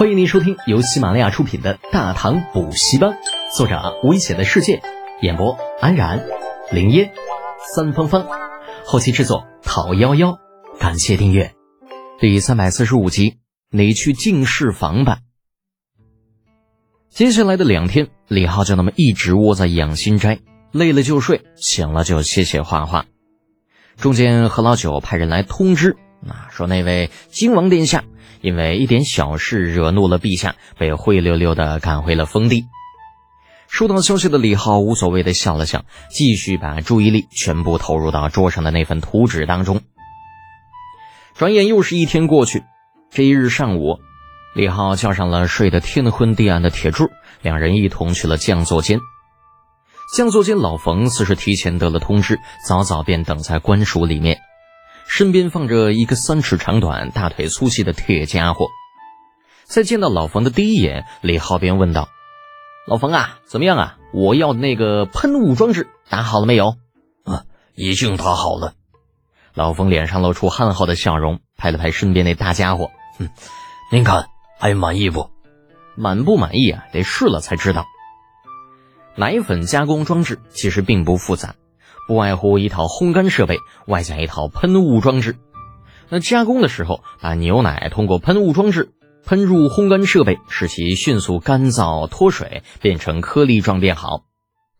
欢迎您收听由喜马拉雅出品的《大唐补习班》，作者危险的世界，演播安然、林烟、三芳芳，后期制作讨幺幺，感谢订阅。第三百四十五集，你去进士房吧。接下来的两天，李浩就那么一直窝在养心斋，累了就睡，醒了就写写画画。中间何老九派人来通知，啊，说那位金王殿下。因为一点小事惹怒了陛下，被灰溜溜的赶回了封地。收到消息的李浩无所谓的笑了笑，继续把注意力全部投入到桌上的那份图纸当中。转眼又是一天过去，这一日上午，李浩叫上了睡得天昏地暗的铁柱，两人一同去了将座间。将座间老冯似是提前得了通知，早早便等在官署里面。身边放着一个三尺长短、大腿粗细的铁家伙，在见到老冯的第一眼，李浩便问道：“老冯啊，怎么样啊？我要那个喷雾装置打好了没有？”“啊，已经打好了。”老冯脸上露出憨厚的笑容，拍了拍身边那大家伙：“哼，您看还满意不？满不满意啊？得试了才知道。”奶粉加工装置其实并不复杂。不外乎一套烘干设备，外加一套喷雾装置。那加工的时候，把牛奶通过喷雾装置喷入烘干设备，使其迅速干燥脱水，变成颗粒状变好。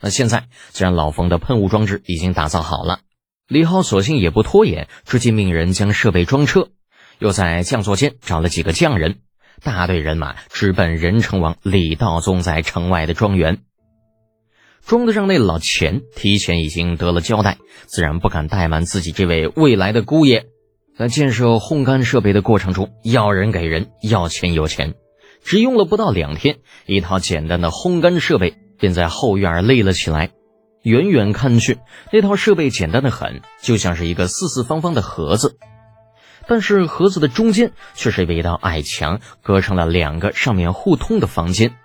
那现在，既然老冯的喷雾装置已经打造好了，李浩索性也不拖延，直接命人将设备装车，又在将座间找了几个匠人，大队人马直奔仁成王李道宗在城外的庄园。庄子上那老钱提前已经得了交代，自然不敢怠慢自己这位未来的姑爷。在建设烘干设备的过程中，要人给人，要钱有钱。只用了不到两天，一套简单的烘干设备便在后院立了起来。远远看去，那套设备简单的很，就像是一个四四方方的盒子。但是盒子的中间却是被一道矮墙隔成了两个上面互通的房间。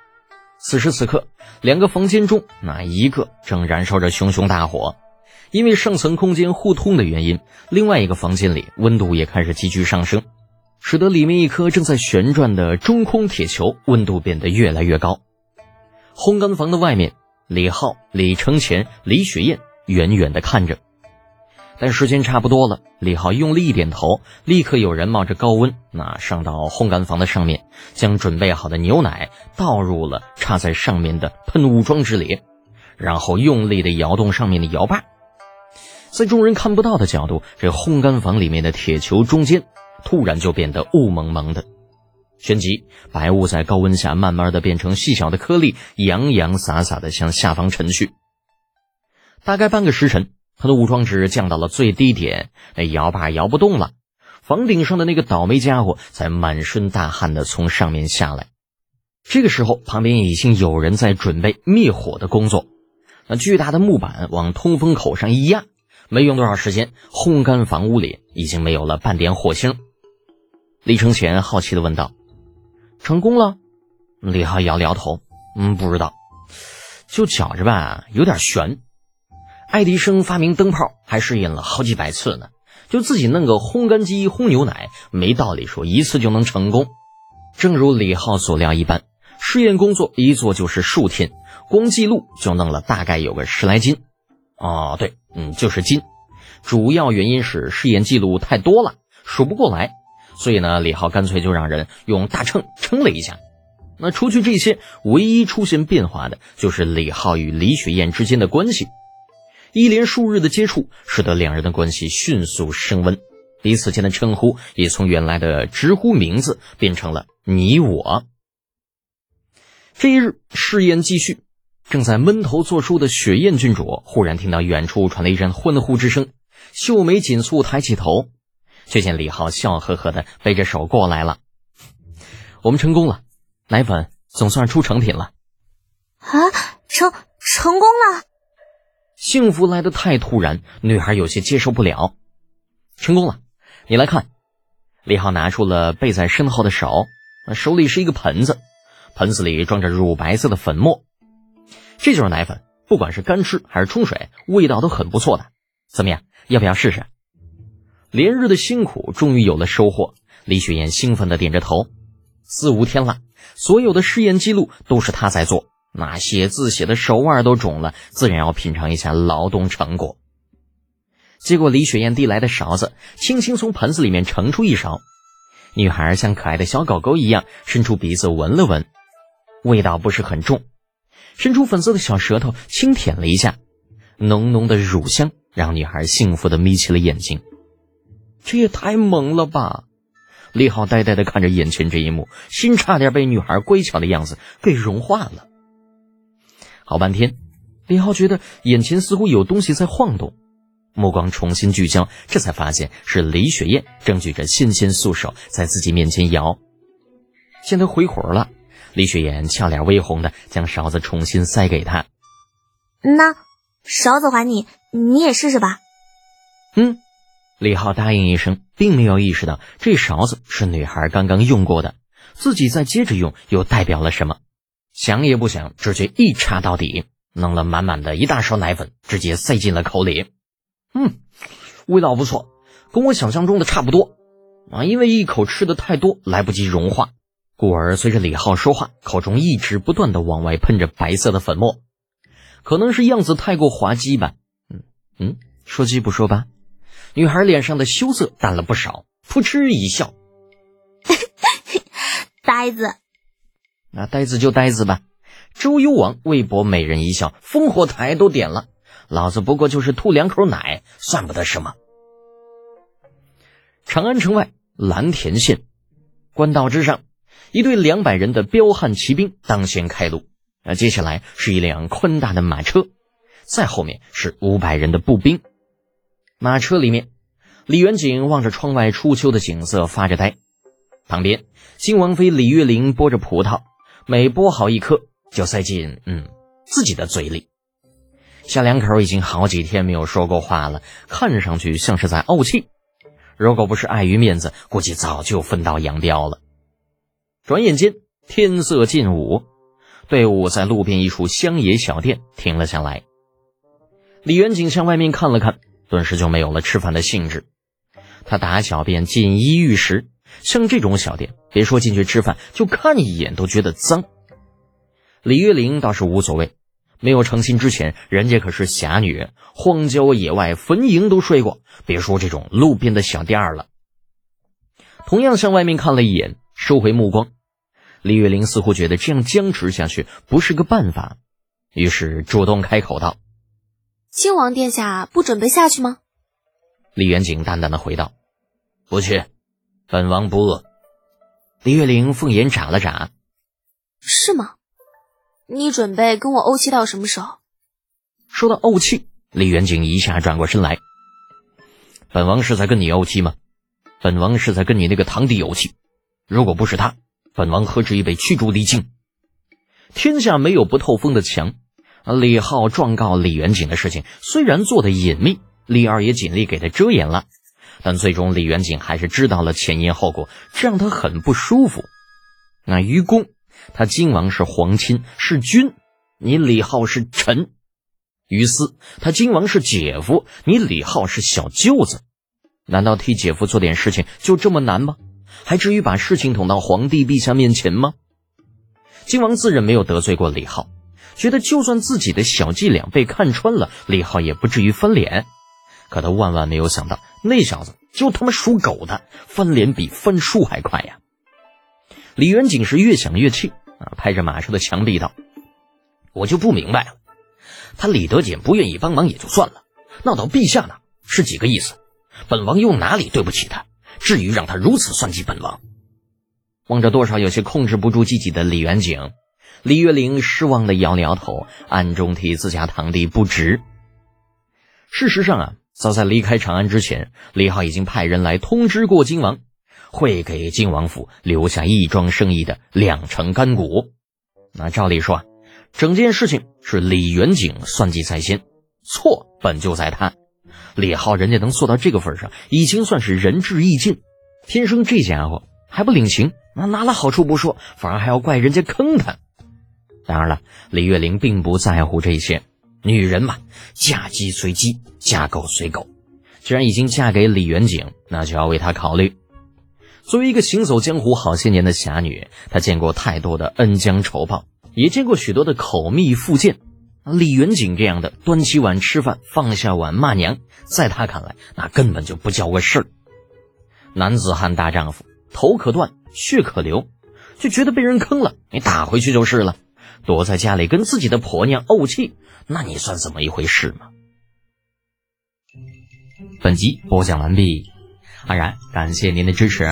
此时此刻，两个房间中，那一个正燃烧着熊熊大火，因为上层空间互通的原因，另外一个房间里温度也开始急剧上升，使得里面一颗正在旋转的中空铁球温度变得越来越高。烘干房的外面，李浩、李承前、李雪燕远远地看着。但时间差不多了，李浩用力一点头，立刻有人冒着高温，那上到烘干房的上面，将准备好的牛奶倒入了插在上面的喷雾装置里，然后用力的摇动上面的摇把。在众人看不到的角度，这烘干房里面的铁球中间突然就变得雾蒙蒙的，旋即白雾在高温下慢慢的变成细小的颗粒，洋洋洒洒的向下方沉去。大概半个时辰。他的武装值降到了最低点，那摇把摇不动了。房顶上的那个倒霉家伙才满身大汗的从上面下来。这个时候，旁边已经有人在准备灭火的工作。那巨大的木板往通风口上一压，没用多少时间，烘干房屋里已经没有了半点火星。李承前好奇的问道：“成功了？”李浩摇了摇头：“嗯，不知道，就觉着吧，有点悬。”爱迪生发明灯泡还试验了好几百次呢，就自己弄个烘干机烘牛奶，没道理说一次就能成功。正如李浩所料一般，试验工作一做就是数天，光记录就弄了大概有个十来斤。哦，对，嗯，就是斤。主要原因是试验记录太多了，数不过来，所以呢，李浩干脆就让人用大秤称了一下。那除去这些，唯一出现变化的就是李浩与李雪燕之间的关系。一连数日的接触，使得两人的关系迅速升温，彼此间的称呼也从原来的直呼名字变成了你我。这一日试验继续，正在闷头做书的雪燕郡主忽然听到远处传来一阵欢呼之声，秀眉紧蹙，抬起头，却见李浩笑呵呵的背着手过来了。我们成功了，奶粉总算出成品了。啊，成成功了！幸福来的太突然，女孩有些接受不了。成功了，你来看。李浩拿出了背在身后的手，手里是一个盆子，盆子里装着乳白色的粉末。这就是奶粉，不管是干吃还是冲水，味道都很不错的。怎么样，要不要试试？连日的辛苦终于有了收获，李雪燕兴奋的点着头。四五天了，所有的试验记录都是他在做，那写字写的手腕都肿了，自然要品尝一下劳动成果。结果李雪燕递来的勺子，轻轻从盆子里面盛出一勺，女孩像可爱的小狗狗一样伸出鼻子闻了闻，味道不是很重，伸出粉色的小舌头轻舔了一下，浓浓的乳香让女孩幸福的眯起了眼睛。这也太萌了吧！李浩呆呆的看着眼前这一幕，心差点被女孩乖巧的样子给融化了。好半天，李浩觉得眼前似乎有东西在晃动。目光重新聚焦，这才发现是李雪燕正举着纤纤素手在自己面前摇。见他回魂了，李雪燕俏脸微红的将勺子重新塞给他。那勺子还你，你也试试吧。嗯，李浩答应一声，并没有意识到这勺子是女孩刚刚用过的，自己再接着用又代表了什么。想也不想，直接一插到底，弄了满满的一大勺奶粉，直接塞进了口里。嗯，味道不错，跟我想象中的差不多啊。因为一口吃的太多，来不及融化，故而随着李浩说话，口中一直不断的往外喷着白色的粉末，可能是样子太过滑稽吧。嗯嗯，说鸡不说吧，女孩脸上的羞涩淡了不少，扑哧一笑，呆子，那呆子就呆子吧。周幽王为博美人一笑，烽火台都点了。老子不过就是吐两口奶，算不得什么。长安城外蓝田县，官道之上，一队两百人的彪悍骑兵当先开路。啊，接下来是一辆宽大的马车，再后面是五百人的步兵。马车里面，李元景望着窗外初秋的景色发着呆，旁边新王妃李月玲剥着葡萄，每剥好一颗就塞进嗯自己的嘴里。小两口已经好几天没有说过话了，看上去像是在怄气。如果不是碍于面子，估计早就分道扬镳了。转眼间天色近午，队伍在路边一处乡野小店停了下来。李元景向外面看了看，顿时就没有了吃饭的兴致。他打小便锦衣玉食，像这种小店，别说进去吃饭，就看一眼都觉得脏。李月玲倒是无所谓。没有成亲之前，人家可是侠女，荒郊野外坟茔都睡过，别说这种路边的小店儿了。同样向外面看了一眼，收回目光。李月玲似乎觉得这样僵持下去不是个办法，于是主动开口道：“亲王殿下不准备下去吗？”李元景淡淡的回道：“不去，本王不饿。”李月玲凤眼眨了眨：“是吗？”你准备跟我怄气到什么时候？说到怄气，李元景一下转过身来。本王是在跟你怄气吗？本王是在跟你那个堂弟怄气。如果不是他，本王何至于被驱逐离京？天下没有不透风的墙。李浩状告李元景的事情虽然做的隐秘，李二也尽力给他遮掩了，但最终李元景还是知道了前因后果，这让他很不舒服。那愚公。他金王是皇亲是君，你李浩是臣；于私，他金王是姐夫，你李浩是小舅子。难道替姐夫做点事情就这么难吗？还至于把事情捅到皇帝陛下面前吗？金王自认没有得罪过李浩，觉得就算自己的小伎俩被看穿了，李浩也不至于翻脸。可他万万没有想到，那小子就他妈属狗的，翻脸比翻书还快呀！李元景是越想越气啊，拍着马车的墙壁道：“我就不明白了，他李德俭不愿意帮忙也就算了，闹到陛下那是几个意思？本王又哪里对不起他，至于让他如此算计本王？”望着多少有些控制不住自己的李元景，李月玲失望的摇了摇头，暗中替自家堂弟不值。事实上啊，早在离开长安之前，李浩已经派人来通知过金王。会给靖王府留下一桩生意的两成干股。那照理说，整件事情是李元景算计在先，错本就在他。李浩人家能做到这个份上，已经算是仁至义尽。天生这家伙还不领情，那拿了好处不说，反而还要怪人家坑他。当然了，李月玲并不在乎这些，女人嘛，嫁鸡随鸡，嫁狗随狗。既然已经嫁给李元景，那就要为他考虑。作为一个行走江湖好些年的侠女，她见过太多的恩将仇报，也见过许多的口蜜腹剑。李元景这样的端起碗吃饭，放下碗骂娘，在他看来，那根本就不叫个事儿。男子汉大丈夫，头可断，血可流，就觉得被人坑了，你打回去就是了。躲在家里跟自己的婆娘怄气，那你算怎么一回事呢？本集播讲完毕，安然感谢您的支持。